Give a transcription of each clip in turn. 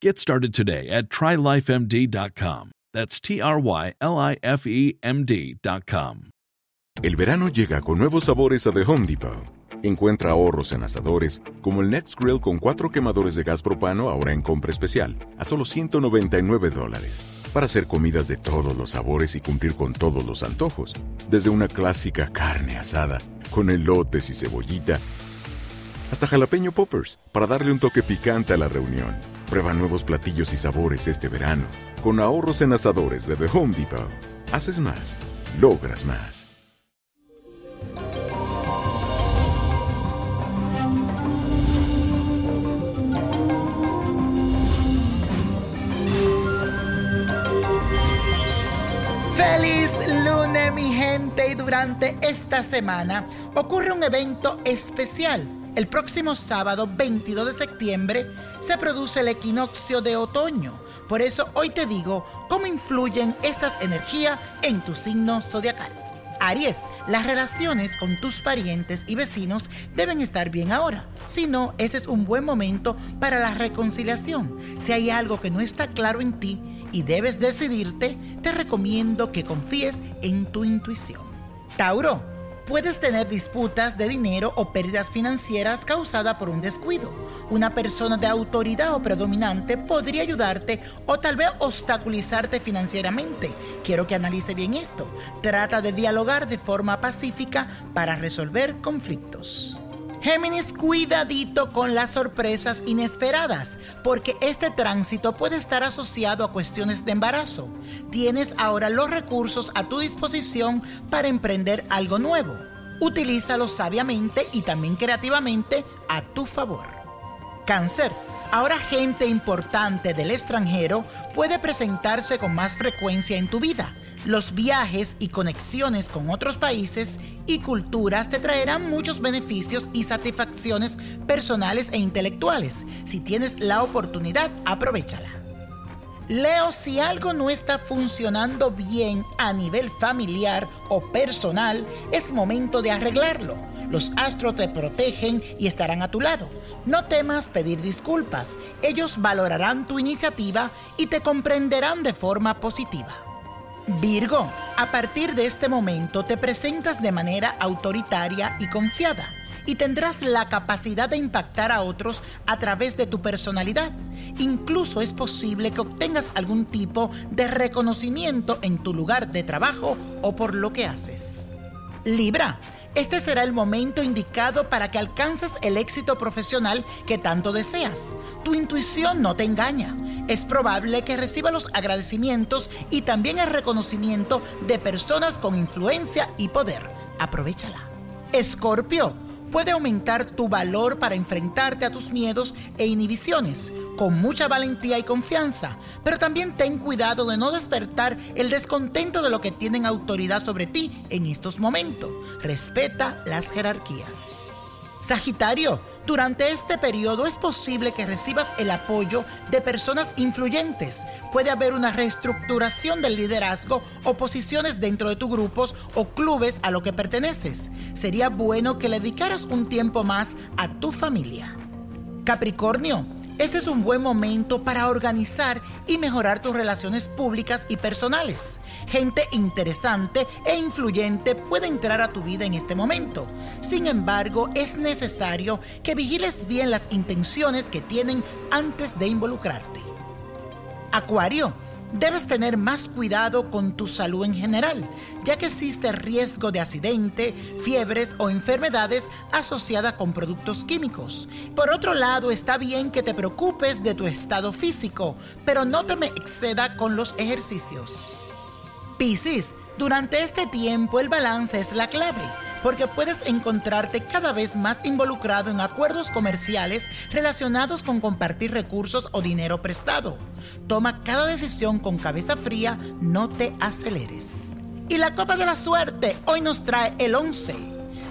Get started today at trylifemd.com. That's T R Y L I F E M D.com. El verano llega con nuevos sabores a The Home Depot. Encuentra ahorros en asadores, como el Next Grill con cuatro quemadores de gas propano ahora en compra especial, a solo 199 dólares. Para hacer comidas de todos los sabores y cumplir con todos los antojos. Desde una clásica carne asada, con elotes y cebollita, hasta jalapeño poppers, para darle un toque picante a la reunión. Prueba nuevos platillos y sabores este verano, con ahorros en asadores de The Home Depot. Haces más, logras más. Feliz lunes mi gente y durante esta semana ocurre un evento especial. El próximo sábado 22 de septiembre se produce el equinoccio de otoño. Por eso hoy te digo cómo influyen estas energías en tu signo zodiacal. Aries, las relaciones con tus parientes y vecinos deben estar bien ahora. Si no, este es un buen momento para la reconciliación. Si hay algo que no está claro en ti y debes decidirte, te recomiendo que confíes en tu intuición. Tauro, puedes tener disputas de dinero o pérdidas financieras causadas por un descuido. Una persona de autoridad o predominante podría ayudarte o tal vez obstaculizarte financieramente. Quiero que analice bien esto. Trata de dialogar de forma pacífica para resolver conflictos. Géminis, cuidadito con las sorpresas inesperadas, porque este tránsito puede estar asociado a cuestiones de embarazo. Tienes ahora los recursos a tu disposición para emprender algo nuevo. Utilízalos sabiamente y también creativamente a tu favor. Cáncer. Ahora gente importante del extranjero puede presentarse con más frecuencia en tu vida. Los viajes y conexiones con otros países y culturas te traerán muchos beneficios y satisfacciones personales e intelectuales. Si tienes la oportunidad, aprovechala. Leo, si algo no está funcionando bien a nivel familiar o personal, es momento de arreglarlo. Los astros te protegen y estarán a tu lado. No temas pedir disculpas. Ellos valorarán tu iniciativa y te comprenderán de forma positiva. Virgo, a partir de este momento te presentas de manera autoritaria y confiada y tendrás la capacidad de impactar a otros a través de tu personalidad. Incluso es posible que obtengas algún tipo de reconocimiento en tu lugar de trabajo o por lo que haces. Libra, este será el momento indicado para que alcances el éxito profesional que tanto deseas. Tu intuición no te engaña. Es probable que reciba los agradecimientos y también el reconocimiento de personas con influencia y poder. Aprovechala. Escorpio, puede aumentar tu valor para enfrentarte a tus miedos e inhibiciones con mucha valentía y confianza, pero también ten cuidado de no despertar el descontento de lo que tienen autoridad sobre ti en estos momentos. Respeta las jerarquías. Sagitario, durante este periodo es posible que recibas el apoyo de personas influyentes. Puede haber una reestructuración del liderazgo o posiciones dentro de tus grupos o clubes a lo que perteneces. Sería bueno que le dedicaras un tiempo más a tu familia. Capricornio, este es un buen momento para organizar y mejorar tus relaciones públicas y personales. Gente interesante e influyente puede entrar a tu vida en este momento. Sin embargo, es necesario que vigiles bien las intenciones que tienen antes de involucrarte. Acuario, Debes tener más cuidado con tu salud en general, ya que existe riesgo de accidente, fiebres o enfermedades asociadas con productos químicos. Por otro lado, está bien que te preocupes de tu estado físico, pero no te exceda con los ejercicios. Piscis, durante este tiempo el balance es la clave porque puedes encontrarte cada vez más involucrado en acuerdos comerciales relacionados con compartir recursos o dinero prestado. Toma cada decisión con cabeza fría, no te aceleres. Y la copa de la suerte hoy nos trae el 11,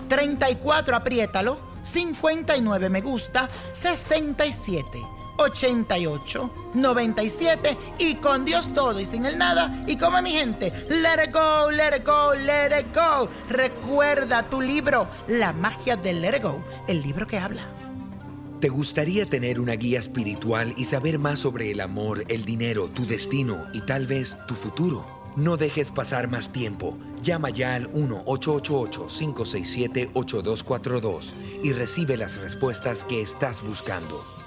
34 apriétalo, 59 me gusta, 67. 88, 97 y con Dios todo y sin el nada. Y como mi gente, let it go, let it go, let it go. Recuerda tu libro, La magia del let it go, el libro que habla. ¿Te gustaría tener una guía espiritual y saber más sobre el amor, el dinero, tu destino y tal vez tu futuro? No dejes pasar más tiempo. Llama ya al 1-888-567-8242 y recibe las respuestas que estás buscando.